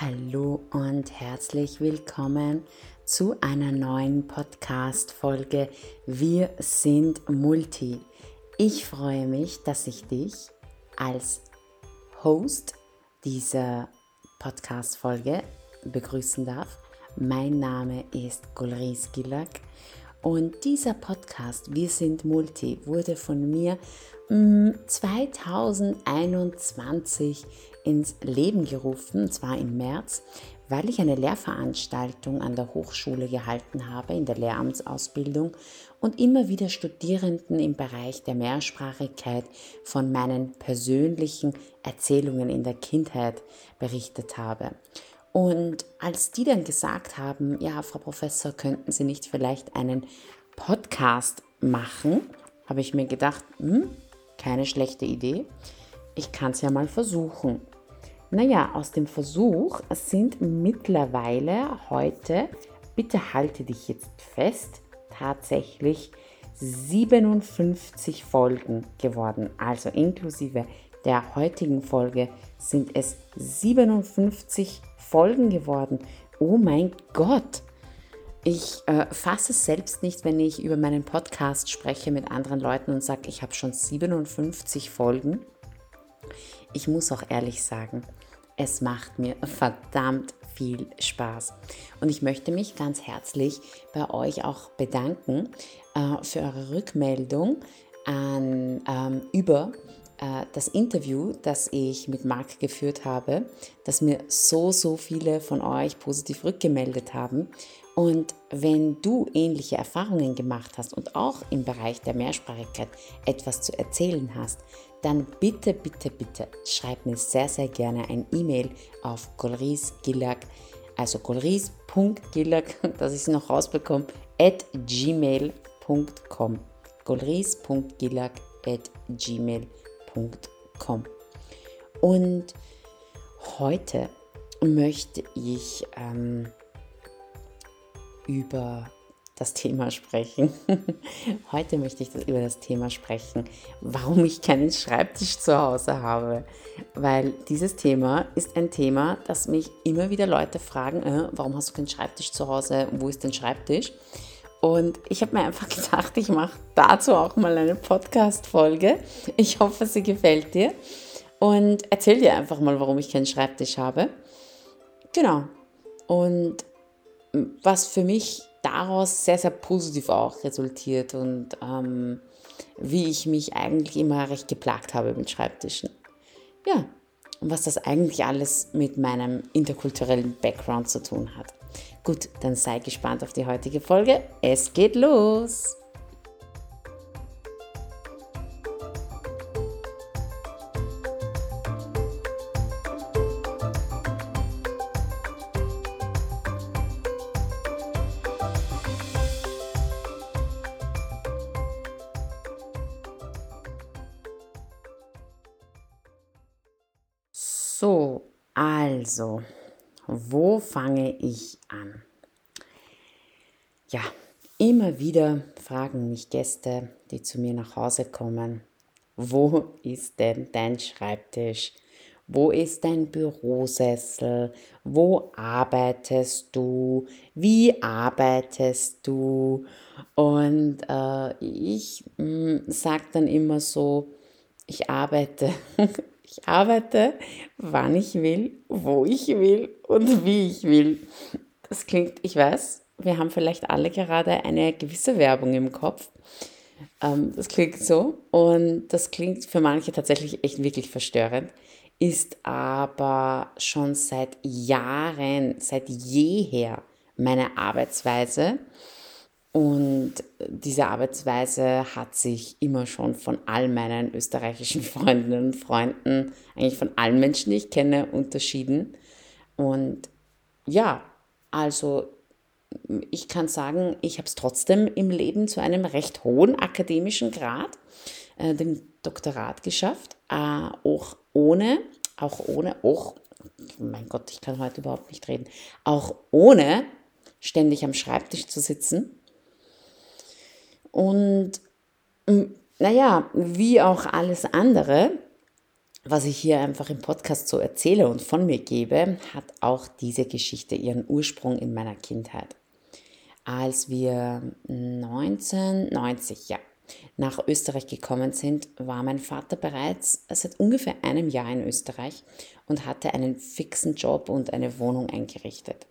Hallo und herzlich willkommen zu einer neuen Podcast-Folge Wir sind Multi. Ich freue mich, dass ich dich als Host dieser Podcast-Folge begrüßen darf. Mein Name ist Golris Gilak und dieser Podcast Wir sind Multi wurde von mir 2021 ins Leben gerufen, und zwar im März, weil ich eine Lehrveranstaltung an der Hochschule gehalten habe in der Lehramtsausbildung und immer wieder Studierenden im Bereich der Mehrsprachigkeit von meinen persönlichen Erzählungen in der Kindheit berichtet habe. Und als die dann gesagt haben, ja, Frau Professor, könnten Sie nicht vielleicht einen Podcast machen, habe ich mir gedacht, hm, keine schlechte Idee. Ich kann es ja mal versuchen. Naja, aus dem Versuch sind mittlerweile heute, bitte halte dich jetzt fest, tatsächlich 57 Folgen geworden. Also inklusive der heutigen Folge sind es 57 Folgen geworden. Oh mein Gott! Ich äh, fasse es selbst nicht, wenn ich über meinen Podcast spreche mit anderen Leuten und sage, ich habe schon 57 Folgen. Ich muss auch ehrlich sagen, es macht mir verdammt viel Spaß. Und ich möchte mich ganz herzlich bei euch auch bedanken äh, für eure Rückmeldung an, ähm, über äh, das Interview, das ich mit Marc geführt habe, dass mir so, so viele von euch positiv rückgemeldet haben. Und wenn du ähnliche Erfahrungen gemacht hast und auch im Bereich der Mehrsprachigkeit etwas zu erzählen hast, dann bitte, bitte, bitte schreib mir sehr, sehr gerne ein E-Mail auf golrisgillag, also golris.gillag, dass ich es noch rausbekomme, at gmail.com. golris.gillag at gmail.com. Und heute möchte ich ähm, über das Thema sprechen. Heute möchte ich über das Thema sprechen, warum ich keinen Schreibtisch zu Hause habe. Weil dieses Thema ist ein Thema, das mich immer wieder Leute fragen, äh, warum hast du keinen Schreibtisch zu Hause? Wo ist dein Schreibtisch? Und ich habe mir einfach gedacht, ich mache dazu auch mal eine Podcast-Folge. Ich hoffe, sie gefällt dir. Und erzähl dir einfach mal, warum ich keinen Schreibtisch habe. Genau. Und was für mich daraus sehr, sehr positiv auch resultiert und ähm, wie ich mich eigentlich immer recht geplagt habe mit Schreibtischen. Ja, und was das eigentlich alles mit meinem interkulturellen Background zu tun hat. Gut, dann sei gespannt auf die heutige Folge. Es geht los! Wo fange ich an? Ja, immer wieder fragen mich Gäste, die zu mir nach Hause kommen, wo ist denn dein Schreibtisch? Wo ist dein Bürosessel? Wo arbeitest du? Wie arbeitest du? Und äh, ich mm, sage dann immer so, ich arbeite Ich arbeite, wann ich will, wo ich will und wie ich will. Das klingt, ich weiß, wir haben vielleicht alle gerade eine gewisse Werbung im Kopf. Ähm, das klingt so und das klingt für manche tatsächlich echt wirklich verstörend, ist aber schon seit Jahren, seit jeher meine Arbeitsweise und diese Arbeitsweise hat sich immer schon von all meinen österreichischen Freundinnen und Freunden, eigentlich von allen Menschen, die ich kenne, unterschieden. Und ja, also ich kann sagen, ich habe es trotzdem im Leben zu einem recht hohen akademischen Grad, äh, dem Doktorat geschafft, äh, auch ohne, auch ohne, auch, mein Gott, ich kann heute überhaupt nicht reden, auch ohne ständig am Schreibtisch zu sitzen. Und naja, wie auch alles andere, was ich hier einfach im Podcast so erzähle und von mir gebe, hat auch diese Geschichte ihren Ursprung in meiner Kindheit. Als wir 1990, ja, nach Österreich gekommen sind, war mein Vater bereits seit ungefähr einem Jahr in Österreich und hatte einen fixen Job und eine Wohnung eingerichtet.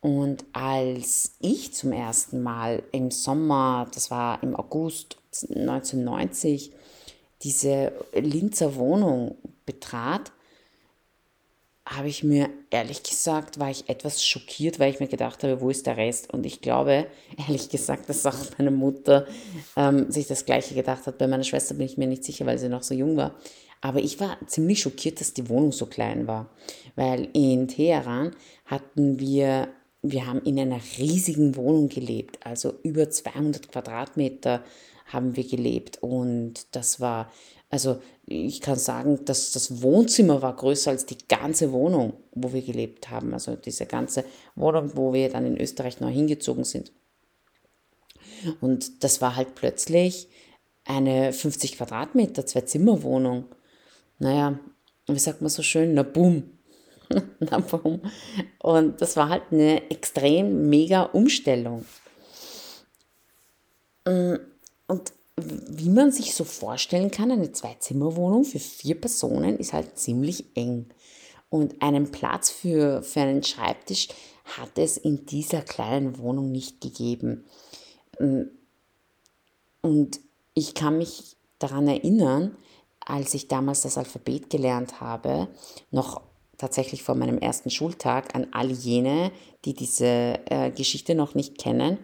Und als ich zum ersten Mal im Sommer, das war im August 1990, diese Linzer Wohnung betrat, habe ich mir ehrlich gesagt, war ich etwas schockiert, weil ich mir gedacht habe, wo ist der Rest? Und ich glaube, ehrlich gesagt, dass auch meine Mutter ähm, sich das Gleiche gedacht hat. Bei meiner Schwester bin ich mir nicht sicher, weil sie noch so jung war. Aber ich war ziemlich schockiert, dass die Wohnung so klein war. Weil in Teheran hatten wir, wir haben in einer riesigen Wohnung gelebt, also über 200 Quadratmeter haben wir gelebt. Und das war, also ich kann sagen, dass das Wohnzimmer war größer als die ganze Wohnung, wo wir gelebt haben. Also diese ganze Wohnung, wo wir dann in Österreich neu hingezogen sind. Und das war halt plötzlich eine 50 Quadratmeter, Zwei-Zimmer-Wohnung. Naja, wie sagt man so schön? Na boom. Na boom. Und das war halt eine extrem mega Umstellung. Und wie man sich so vorstellen kann, eine Zwei-Zimmer-Wohnung für vier Personen ist halt ziemlich eng. Und einen Platz für, für einen Schreibtisch hat es in dieser kleinen Wohnung nicht gegeben. Und ich kann mich daran erinnern, als ich damals das Alphabet gelernt habe, noch tatsächlich vor meinem ersten Schultag an all jene, die diese äh, Geschichte noch nicht kennen,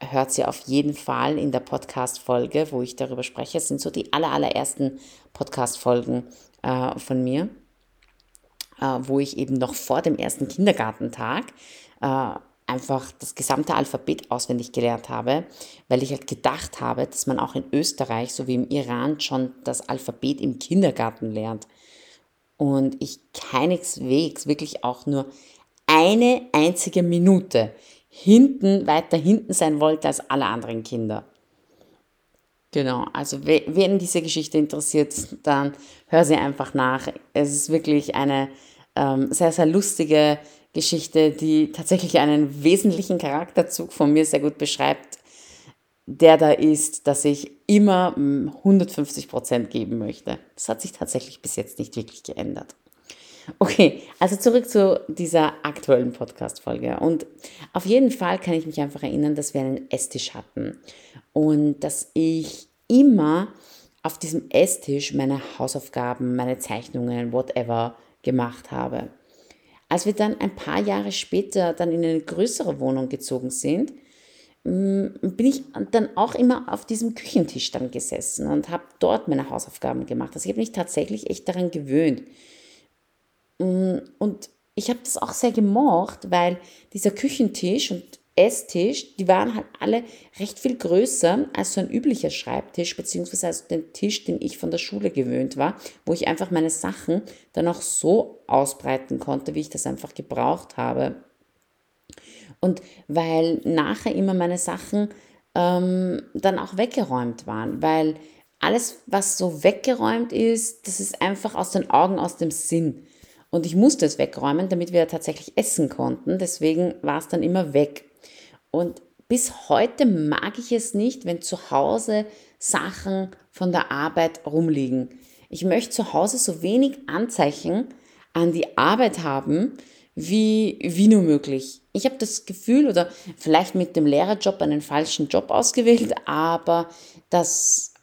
hört sie auf jeden Fall in der Podcast-Folge, wo ich darüber spreche. Es sind so die aller, allerersten Podcast-Folgen äh, von mir, äh, wo ich eben noch vor dem ersten Kindergartentag äh, einfach das gesamte Alphabet auswendig gelernt habe, weil ich halt gedacht habe, dass man auch in Österreich sowie im Iran schon das Alphabet im Kindergarten lernt. Und ich keineswegs wirklich auch nur eine einzige Minute hinten, weiter hinten sein wollte als alle anderen Kinder. Genau, also wen diese Geschichte interessiert, dann hör sie einfach nach. Es ist wirklich eine ähm, sehr, sehr lustige Geschichte, die tatsächlich einen wesentlichen Charakterzug von mir sehr gut beschreibt, der da ist, dass ich immer 150 Prozent geben möchte. Das hat sich tatsächlich bis jetzt nicht wirklich geändert. Okay, also zurück zu dieser aktuellen Podcast-Folge. Und auf jeden Fall kann ich mich einfach erinnern, dass wir einen Esstisch hatten und dass ich immer auf diesem Esstisch meine Hausaufgaben, meine Zeichnungen, whatever gemacht habe. Als wir dann ein paar Jahre später dann in eine größere Wohnung gezogen sind, mm, bin ich dann auch immer auf diesem Küchentisch dann gesessen und habe dort meine Hausaufgaben gemacht. Also ich habe mich tatsächlich echt daran gewöhnt. Mm, und ich habe das auch sehr gemocht, weil dieser Küchentisch und Esstisch, die waren halt alle recht viel größer als so ein üblicher Schreibtisch, beziehungsweise als den Tisch, den ich von der Schule gewöhnt war, wo ich einfach meine Sachen dann auch so ausbreiten konnte, wie ich das einfach gebraucht habe. Und weil nachher immer meine Sachen ähm, dann auch weggeräumt waren, weil alles, was so weggeräumt ist, das ist einfach aus den Augen, aus dem Sinn. Und ich musste es wegräumen, damit wir tatsächlich essen konnten. Deswegen war es dann immer weg. Und bis heute mag ich es nicht, wenn zu Hause Sachen von der Arbeit rumliegen. Ich möchte zu Hause so wenig Anzeichen an die Arbeit haben, wie, wie nur möglich. Ich habe das Gefühl oder vielleicht mit dem Lehrerjob einen falschen Job ausgewählt, aber dass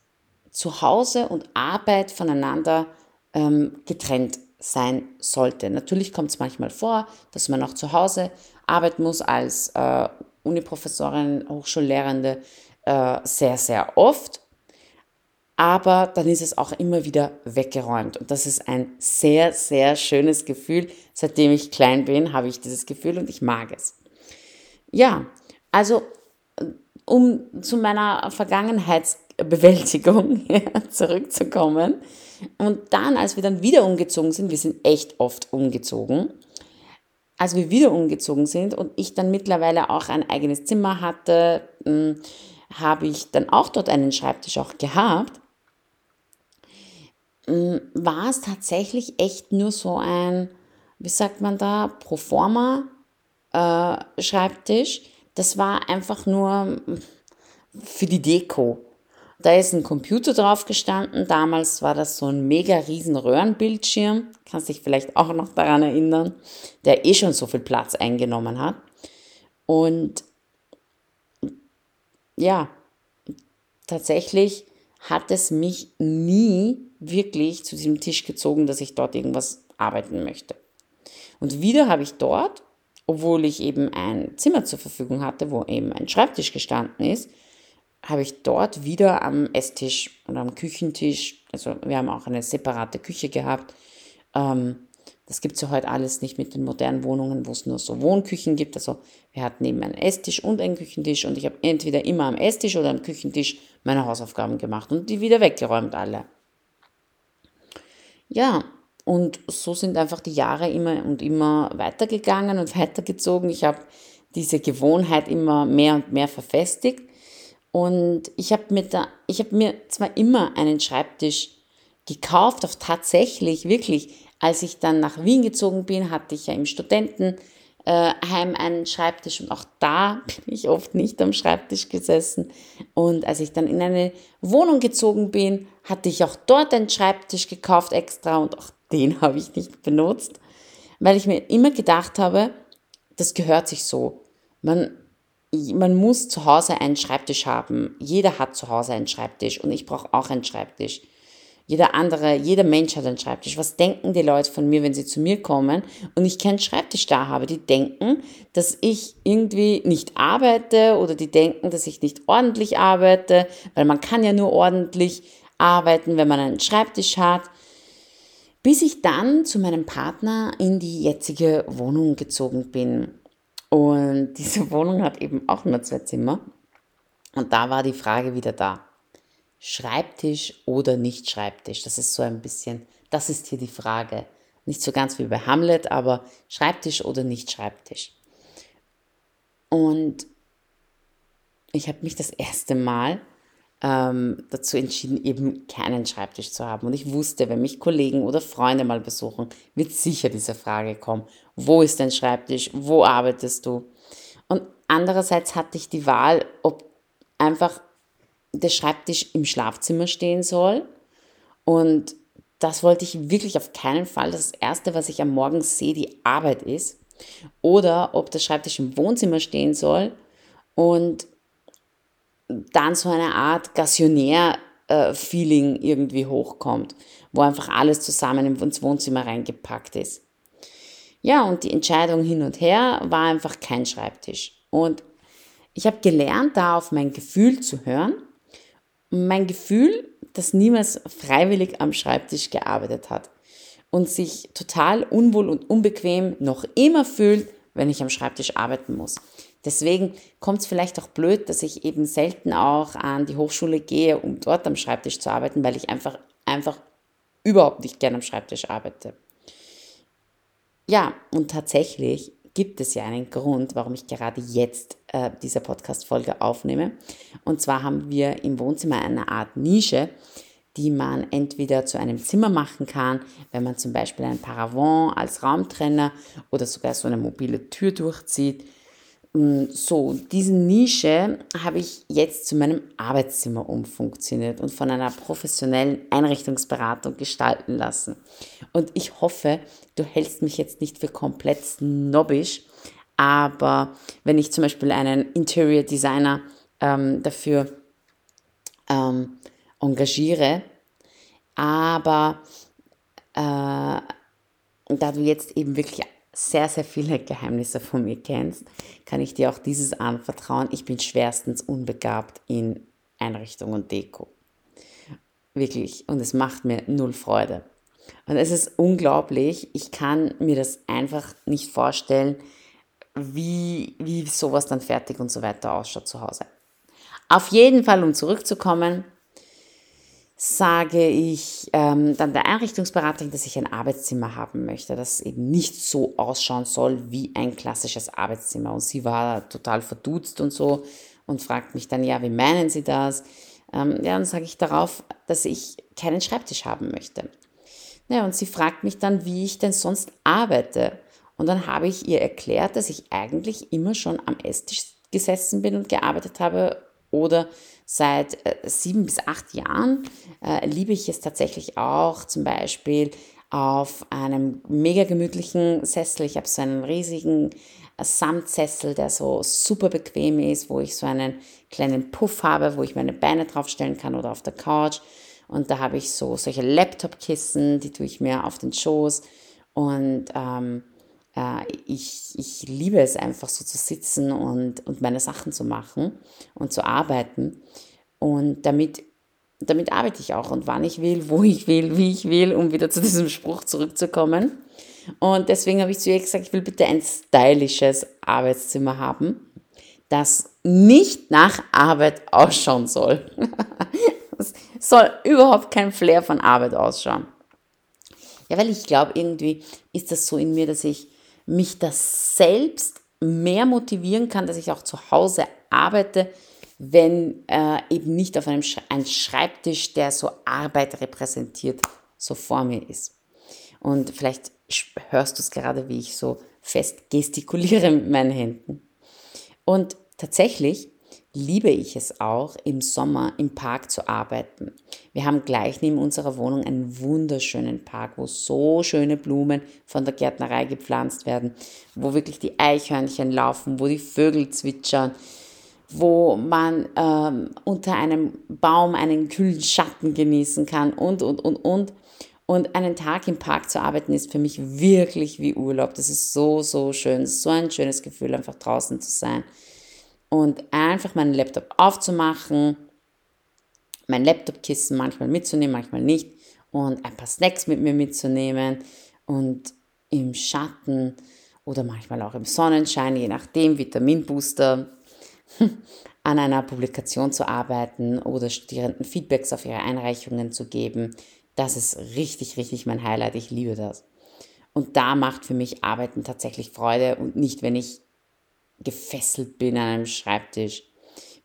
zu Hause und Arbeit voneinander ähm, getrennt sein sollte. Natürlich kommt es manchmal vor, dass man auch zu Hause arbeiten muss als äh, Uniprofessorin, Hochschullehrende äh, sehr, sehr oft. Aber dann ist es auch immer wieder weggeräumt. Und das ist ein sehr, sehr schönes Gefühl. Seitdem ich klein bin, habe ich dieses Gefühl und ich mag es. Ja, also um zu meiner Vergangenheitsbewältigung zurückzukommen. Und dann, als wir dann wieder umgezogen sind, wir sind echt oft umgezogen, als wir wieder umgezogen sind und ich dann mittlerweile auch ein eigenes Zimmer hatte, hm, habe ich dann auch dort einen Schreibtisch auch gehabt. mm, war es tatsächlich echt nur so ein, wie sagt man da, Proforma äh, Schreibtisch. Das war einfach nur für die Deko. Da ist ein Computer drauf gestanden. Damals war das so ein mega riesen Röhrenbildschirm. Kannst dich vielleicht auch noch daran erinnern, der eh schon so viel Platz eingenommen hat. Und ja, tatsächlich hat es mich nie wirklich zu diesem Tisch gezogen, dass ich dort irgendwas arbeiten möchte. Und wieder habe ich dort, obwohl ich eben ein Zimmer zur Verfügung hatte, wo eben ein Schreibtisch gestanden ist, habe ich dort wieder am Esstisch oder am Küchentisch, also wir haben auch eine separate Küche gehabt. Ähm, das gibt es ja heute alles nicht mit den modernen Wohnungen, wo es nur so Wohnküchen gibt. Also wir hatten eben einen Esstisch und einen Küchentisch und ich habe entweder immer am Esstisch oder am Küchentisch meine Hausaufgaben gemacht und die wieder weggeräumt alle. Ja, und so sind einfach die Jahre immer und immer weitergegangen und weitergezogen. Ich habe diese Gewohnheit immer mehr und mehr verfestigt und ich habe mir, da, ich hab mir zwar immer einen Schreibtisch gekauft, auch tatsächlich, wirklich, als ich dann nach Wien gezogen bin, hatte ich ja im Studentenheim einen Schreibtisch und auch da bin ich oft nicht am Schreibtisch gesessen. Und als ich dann in eine Wohnung gezogen bin, hatte ich auch dort einen Schreibtisch gekauft extra und auch den habe ich nicht benutzt, weil ich mir immer gedacht habe, das gehört sich so. Man man muss zu Hause einen Schreibtisch haben. Jeder hat zu Hause einen Schreibtisch und ich brauche auch einen Schreibtisch. Jeder andere, jeder Mensch hat einen Schreibtisch. Was denken die Leute von mir, wenn sie zu mir kommen und ich keinen Schreibtisch da habe? Die denken, dass ich irgendwie nicht arbeite oder die denken, dass ich nicht ordentlich arbeite, weil man kann ja nur ordentlich arbeiten, wenn man einen Schreibtisch hat. Bis ich dann zu meinem Partner in die jetzige Wohnung gezogen bin. Und diese Wohnung hat eben auch nur zwei Zimmer. Und da war die Frage wieder da. Schreibtisch oder nicht Schreibtisch? Das ist so ein bisschen, das ist hier die Frage. Nicht so ganz wie bei Hamlet, aber Schreibtisch oder nicht Schreibtisch. Und ich habe mich das erste Mal ähm, dazu entschieden, eben keinen Schreibtisch zu haben. Und ich wusste, wenn mich Kollegen oder Freunde mal besuchen, wird sicher diese Frage kommen, wo ist dein Schreibtisch, wo arbeitest du? Und andererseits hatte ich die Wahl, ob einfach der Schreibtisch im Schlafzimmer stehen soll. Und das wollte ich wirklich auf keinen Fall. Das Erste, was ich am Morgen sehe, die Arbeit ist. Oder ob der Schreibtisch im Wohnzimmer stehen soll und dann so eine Art Gassionär-Feeling irgendwie hochkommt, wo einfach alles zusammen ins Wohnzimmer reingepackt ist. Ja, und die Entscheidung hin und her war einfach kein Schreibtisch. Und ich habe gelernt, da auf mein Gefühl zu hören. Mein Gefühl, das niemals freiwillig am Schreibtisch gearbeitet hat und sich total unwohl und unbequem noch immer fühlt, wenn ich am Schreibtisch arbeiten muss. Deswegen kommt es vielleicht auch blöd, dass ich eben selten auch an die Hochschule gehe, um dort am Schreibtisch zu arbeiten, weil ich einfach, einfach überhaupt nicht gerne am Schreibtisch arbeite. Ja, und tatsächlich gibt es ja einen Grund, warum ich gerade jetzt äh, diese Podcast-Folge aufnehme. Und zwar haben wir im Wohnzimmer eine Art Nische, die man entweder zu einem Zimmer machen kann, wenn man zum Beispiel ein Paravent als Raumtrenner oder sogar so eine mobile Tür durchzieht so, diese Nische habe ich jetzt zu meinem Arbeitszimmer umfunktioniert und von einer professionellen Einrichtungsberatung gestalten lassen. Und ich hoffe, du hältst mich jetzt nicht für komplett snobbisch, aber wenn ich zum Beispiel einen Interior Designer ähm, dafür ähm, engagiere, aber äh, da du jetzt eben wirklich sehr, sehr viele Geheimnisse von mir kennst, kann ich dir auch dieses anvertrauen. Ich bin schwerstens unbegabt in Einrichtung und Deko. Wirklich. Und es macht mir null Freude. Und es ist unglaublich. Ich kann mir das einfach nicht vorstellen, wie, wie sowas dann fertig und so weiter ausschaut zu Hause. Auf jeden Fall, um zurückzukommen, sage ich ähm, dann der Einrichtungsberaterin, dass ich ein Arbeitszimmer haben möchte, das eben nicht so ausschauen soll wie ein klassisches Arbeitszimmer. Und sie war total verdutzt und so und fragt mich dann, ja, wie meinen Sie das? Ähm, ja, dann sage ich darauf, dass ich keinen Schreibtisch haben möchte. Ja, und sie fragt mich dann, wie ich denn sonst arbeite. Und dann habe ich ihr erklärt, dass ich eigentlich immer schon am Esstisch gesessen bin und gearbeitet habe oder seit äh, sieben bis acht Jahren äh, liebe ich es tatsächlich auch, zum Beispiel auf einem mega gemütlichen Sessel. Ich habe so einen riesigen äh, Samtsessel, der so super bequem ist, wo ich so einen kleinen Puff habe, wo ich meine Beine draufstellen kann oder auf der Couch. Und da habe ich so solche Laptop-Kissen, die tue ich mir auf den Schoß. Und ähm, äh, ich, ich liebe es einfach so zu sitzen und, und meine Sachen zu machen und zu arbeiten. Und damit, damit arbeite ich auch und wann ich will, wo ich will, wie ich will, um wieder zu diesem Spruch zurückzukommen. Und deswegen habe ich zu ihr gesagt, ich will bitte ein stylisches Arbeitszimmer haben, das nicht nach Arbeit ausschauen soll. Es soll überhaupt kein Flair von Arbeit ausschauen. Ja, weil ich glaube, irgendwie ist das so in mir, dass ich mich das selbst mehr motivieren kann, dass ich auch zu Hause arbeite, wenn äh, eben nicht auf einem Sch ein Schreibtisch, der so Arbeit repräsentiert, so vor mir ist. Und vielleicht hörst du es gerade, wie ich so fest gestikuliere mit meinen Händen. Und tatsächlich liebe ich es auch, im Sommer im Park zu arbeiten. Wir haben gleich neben unserer Wohnung einen wunderschönen Park, wo so schöne Blumen von der Gärtnerei gepflanzt werden, wo wirklich die Eichhörnchen laufen, wo die Vögel zwitschern, wo man ähm, unter einem Baum einen kühlen Schatten genießen kann und, und, und, und. Und einen Tag im Park zu arbeiten ist für mich wirklich wie Urlaub. Das ist so, so schön. So ein schönes Gefühl, einfach draußen zu sein und einfach meinen Laptop aufzumachen, mein Laptopkissen manchmal mitzunehmen, manchmal nicht und ein paar Snacks mit mir mitzunehmen und im Schatten oder manchmal auch im Sonnenschein, je nachdem, Vitaminbooster, an einer Publikation zu arbeiten oder Studierenden Feedbacks auf ihre Einreichungen zu geben. Das ist richtig, richtig mein Highlight. Ich liebe das. Und da macht für mich Arbeiten tatsächlich Freude und nicht, wenn ich gefesselt bin an einem Schreibtisch.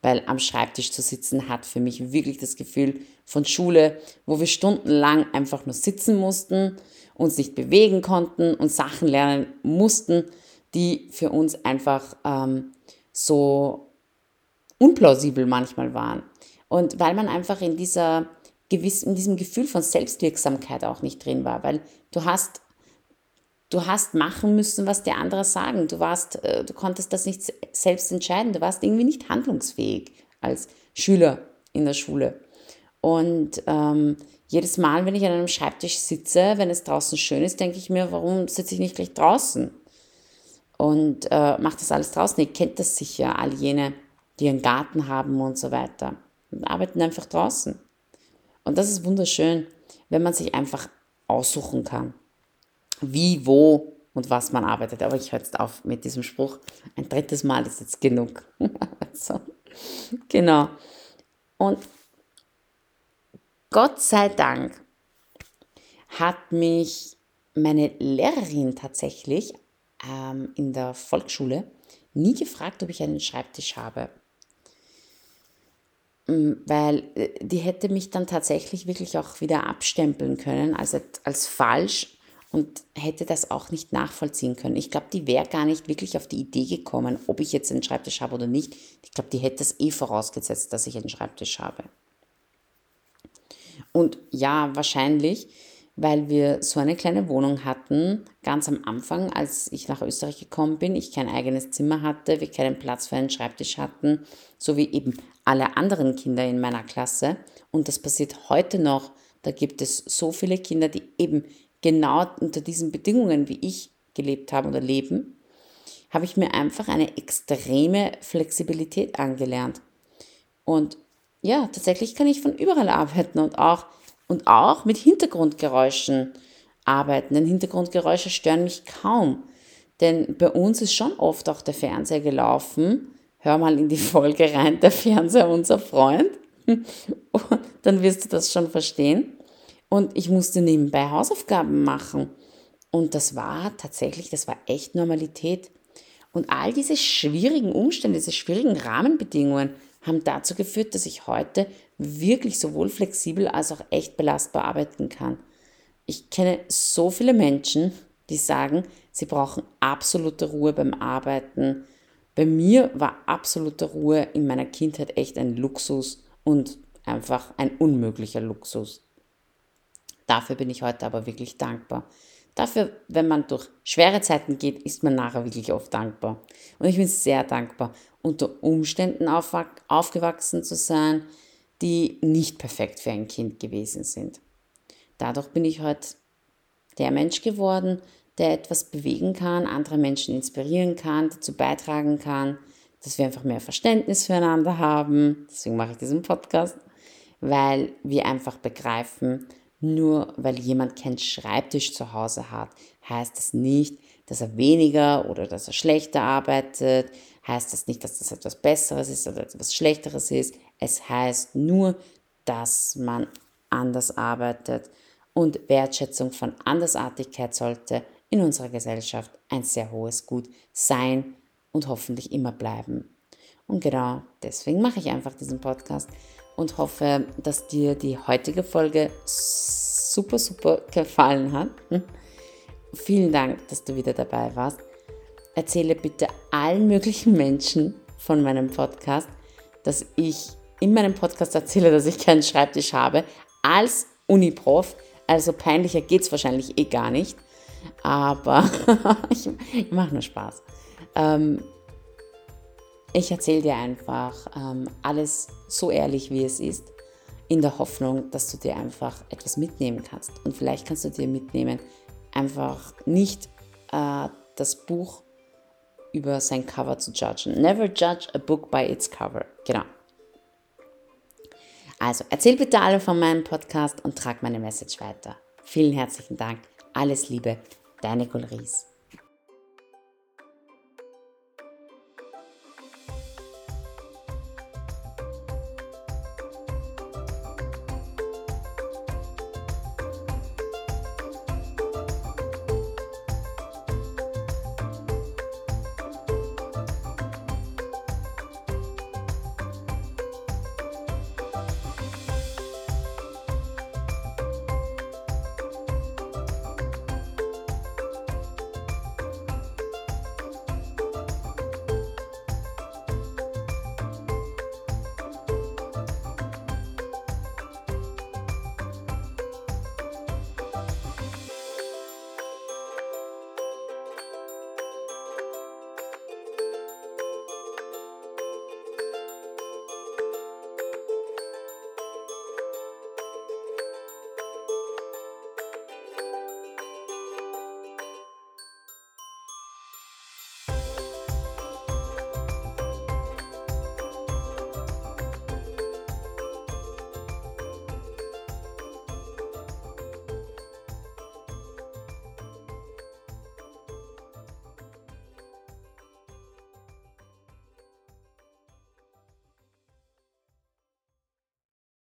Weil am Schreibtisch zu sitzen hat für mich wirklich das Gefühl von Schule, wo wir stundenlang einfach nur sitzen mussten, uns nicht bewegen konnten und Sachen lernen mussten, die für uns einfach ähm, so unplausibel manchmal waren. Und weil man einfach in dieser gewiss, in diesem Gefühl von Selbstwirksamkeit auch nicht drin war, weil du hast Du hast machen müssen, was die anderen sagen. Du warst, äh, du konntest das nicht selbst entscheiden. Du warst irgendwie nicht handlungsfähig als Schüler in der Schule. Und ähm, jedes Mal, wenn ich an einem Schreibtisch sitze, wenn es draußen schön ist, denke ich mir, warum sitze ich nicht gleich draußen? Und äh, mache das alles draußen. Ihr kennt das sicher, all jene, die einen Garten haben und so weiter. Und arbeiten einfach draußen. Und das ist wunderschön, wenn man sich einfach aussuchen kann wie, wo und was man arbeitet. Aber ich höre jetzt auf mit diesem Spruch. Ein drittes Mal ist jetzt genug. so. Genau. Und Gott sei Dank hat mich meine Lehrerin tatsächlich ähm, in der Volksschule nie gefragt, ob ich einen Schreibtisch habe. Mm, weil äh, die hätte mich dann tatsächlich wirklich auch wieder abstempeln können als, als falsch und hätte das auch nicht nachvollziehen können. Ich glaube, die wäre gar nicht wirklich auf die Idee gekommen, ob ich jetzt einen Schreibtisch habe oder nicht. Ich glaube, die hätte es eh vorausgesetzt, dass ich einen Schreibtisch habe. Und ja, wahrscheinlich, weil wir so eine kleine Wohnung hatten, ganz am Anfang, als ich nach Österreich gekommen bin, ich kein eigenes Zimmer hatte, wir keinen Platz für einen Schreibtisch hatten, so wie eben alle anderen Kinder in meiner Klasse. Und das passiert heute noch. Da gibt es so viele Kinder, die eben genau unter diesen Bedingungen, wie ich gelebt habe oder leben, habe ich mir einfach eine extreme Flexibilität angelernt. Und ja, tatsächlich kann ich von überall arbeiten und auch, und auch mit Hintergrundgeräuschen arbeiten. Denn Hintergrundgeräusche stören mich kaum. Denn bei uns ist schon oft auch der Fernseher gelaufen. Hör mal in die Folge rein, der Fernseher unser Freund. Und dann wirst du das schon verstehen. Und ich musste nebenbei Hausaufgaben machen. Und das war tatsächlich, das war echt Normalität. Und all diese schwierigen Umstände, diese schwierigen Rahmenbedingungen haben dazu geführt, dass ich heute wirklich sowohl flexibel als auch echt belastbar arbeiten kann. Ich kenne so viele Menschen, die sagen, sie brauchen absolute Ruhe beim Arbeiten. Bei mir war absolute Ruhe in meiner Kindheit echt ein Luxus und einfach ein unmöglicher Luxus. Dafür bin ich heute aber wirklich dankbar. Dafür, wenn man durch schwere Zeiten geht, ist man nachher wirklich oft dankbar. Und ich bin sehr dankbar, unter Umständen aufgewachsen zu sein, die nicht perfekt für ein Kind gewesen sind. Dadurch bin ich heute der Mensch geworden, der etwas bewegen kann, andere Menschen inspirieren kann, dazu beitragen kann, dass wir einfach mehr Verständnis füreinander haben. Deswegen mache ich diesen Podcast, weil wir einfach begreifen, nur weil jemand keinen Schreibtisch zu Hause hat, heißt das nicht, dass er weniger oder dass er schlechter arbeitet, heißt das nicht, dass das etwas Besseres ist oder etwas Schlechteres ist. Es heißt nur, dass man anders arbeitet und Wertschätzung von Andersartigkeit sollte in unserer Gesellschaft ein sehr hohes Gut sein und hoffentlich immer bleiben. Und genau deswegen mache ich einfach diesen Podcast und hoffe, dass dir die heutige Folge super, super gefallen hat. Hm? Vielen Dank, dass du wieder dabei warst. Erzähle bitte allen möglichen Menschen von meinem Podcast, dass ich in meinem Podcast erzähle, dass ich keinen Schreibtisch habe, als Uniprof. Also peinlicher geht es wahrscheinlich eh gar nicht aber ich, mache nur Spaß. Ähm, ich erzähle dir einfach ähm, alles so ehrlich, wie es ist, in der Hoffnung, dass du dir einfach etwas mitnehmen kannst. Und vielleicht kannst du dir mitnehmen, einfach nicht äh, das Buch über sein Cover zu judgen. Never judge a book by its cover. Genau. Also erzähl bitte alle von meinem Podcast und trag meine Message weiter. Vielen herzlichen Dank. Alles Liebe, deine Gulris.